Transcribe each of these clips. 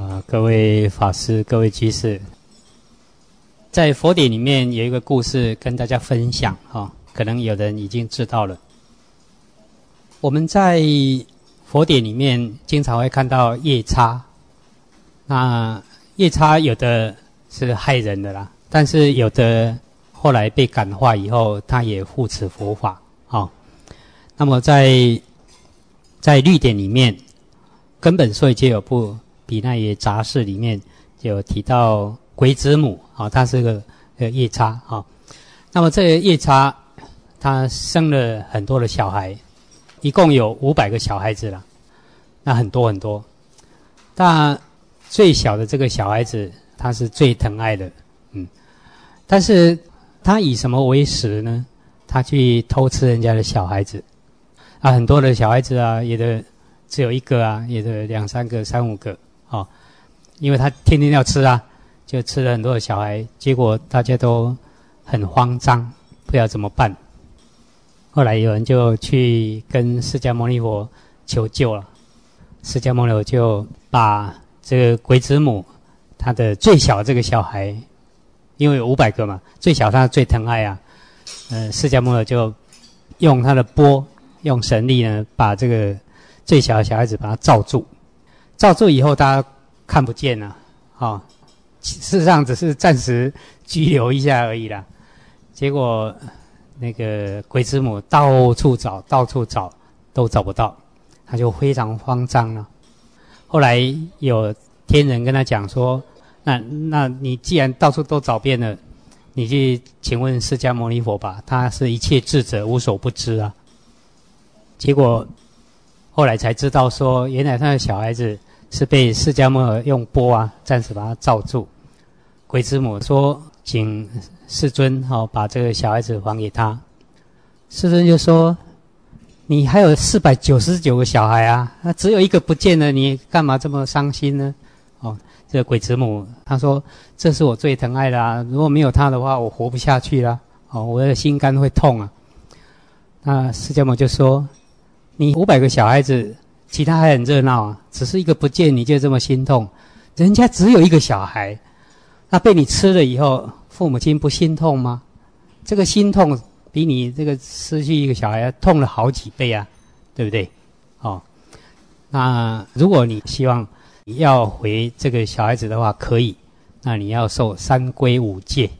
啊，各位法师、各位居士，在佛典里面有一个故事跟大家分享哈，可能有人已经知道了。我们在佛典里面经常会看到夜叉，那夜叉有的是害人的啦，但是有的后来被感化以后，他也护持佛法啊。那么在在律典里面，根本所以就有部。比那些杂事里面就提到鬼子母啊，他是个呃夜叉啊。那么这夜叉他生了很多的小孩，一共有五百个小孩子了，那很多很多。但最小的这个小孩子他是最疼爱的，嗯。但是他以什么为食呢？他去偷吃人家的小孩子啊，很多的小孩子啊，有的只有一个啊，有的两三个、三五个。哦，因为他天天要吃啊，就吃了很多的小孩，结果大家都很慌张，不知道怎么办。后来有人就去跟释迦牟尼佛求救了，释迦牟尼佛就把这个鬼子母他的最小这个小孩，因为有五百个嘛，最小他最疼爱啊，呃，释迦牟尼佛就用他的波，用神力呢，把这个最小的小孩子把他罩住。照做以后，大家看不见了，啊，事实上只是暂时拘留一下而已啦。结果那个鬼子母到处找，到处找都找不到，他就非常慌张了。后来有天人跟他讲说：“那那你既然到处都找遍了，你去请问释迦牟尼佛吧，他是一切智者，无所不知啊。”结果后来才知道说，原来他的小孩子。是被释迦牟尼用钵啊，暂时把它罩住。鬼子母说：“请世尊好把这个小孩子还给他。”世尊就说：“你还有四百九十九个小孩啊，那只有一个不见了，你干嘛这么伤心呢？”哦，这个鬼子母他说：“这是我最疼爱的啊，如果没有他的话，我活不下去了。哦，我的心肝会痛啊。”那释迦牟就说：“你五百个小孩子。”其他还很热闹啊，只是一个不见你就这么心痛，人家只有一个小孩，那被你吃了以后，父母亲不心痛吗？这个心痛比你这个失去一个小孩要痛了好几倍啊，对不对？哦，那如果你希望要回这个小孩子的话，可以，那你要受三规五戒。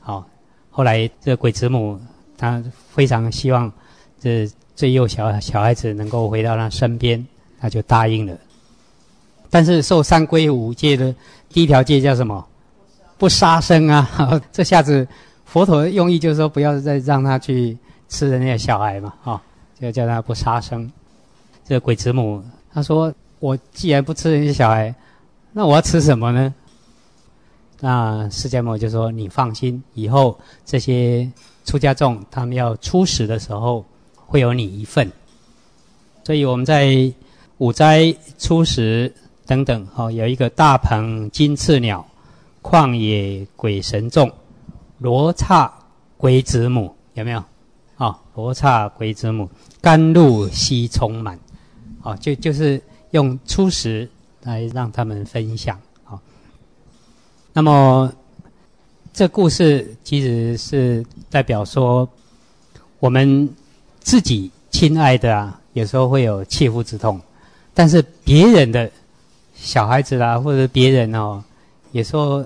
好，后来这鬼子母他非常希望这。最幼小小孩子能够回到他身边，他就答应了。但是受三规五戒的第一条戒叫什么？不杀生啊！这下子佛陀的用意就是说，不要再让他去吃人家小孩嘛，哈，就叫他不杀生。这鬼子母他说：“我既然不吃人家小孩，那我要吃什么呢？”那释迦牟尼就说：“你放心，以后这些出家众他们要出食的时候。”会有你一份，所以我们在五斋初时等等，哈，有一个大鹏金翅鸟，旷野鬼神众，罗刹鬼子母，有没有？啊，罗刹鬼子母，甘露悉充满，啊，就就是用初时来让他们分享，啊。那么这故事其实是代表说我们。自己亲爱的啊，有时候会有切肤之痛，但是别人的小孩子啦，或者别人哦，有时候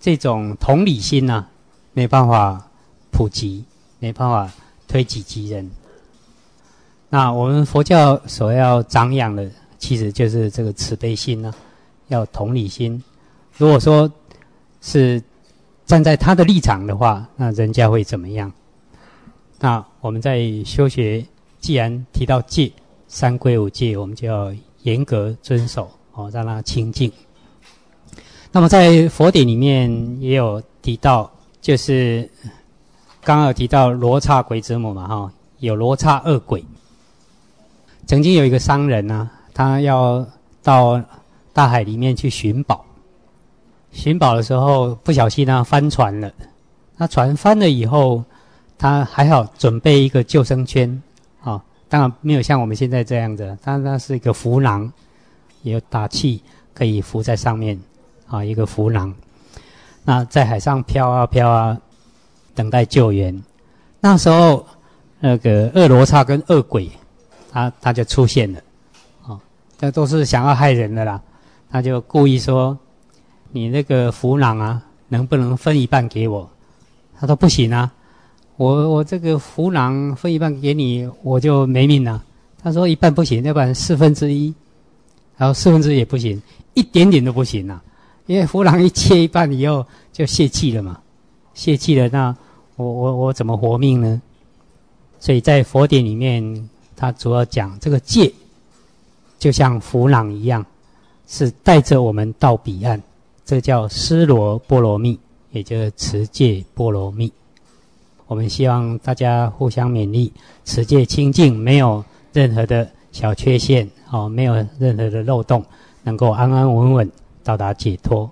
这种同理心呐，没办法普及，没办法推己及人。那我们佛教所要长养的，其实就是这个慈悲心呢，要同理心。如果说是站在他的立场的话，那人家会怎么样？那我们在修学，既然提到戒三规五戒，我们就要严格遵守哦，让它清净。那么在佛典里面也有提到，就是刚刚有提到罗刹鬼子母嘛，哈，有罗刹恶鬼。曾经有一个商人呢，他要到大海里面去寻宝，寻宝的时候不小心呢翻船了，那船翻了以后。他还好，准备一个救生圈，啊，当然没有像我们现在这样子，他那是一个浮囊，有打气，可以浮在上面，啊，一个浮囊。那在海上飘啊飘啊，等待救援。那时候，那个恶罗刹跟恶鬼，他他就出现了，啊，这都是想要害人的啦。他就故意说：“你那个浮囊啊，能不能分一半给我？”他说：“不行啊，我我这个胡囊分一半给你，我就没命了。”他说：“一半不行，要不然四分之一，然后四分之一也不行，一点点都不行啊。”因为胡囊一切一半以后就泄气了嘛，泄气了，那我我我怎么活命呢？所以在佛典里面，它主要讲这个戒，就像胡囊一样，是带着我们到彼岸，这叫施罗波罗蜜，也就是持戒波罗蜜。我们希望大家互相勉励，持戒清净，没有任何的小缺陷，哦，没有任何的漏洞，能够安安稳稳。到达解脱。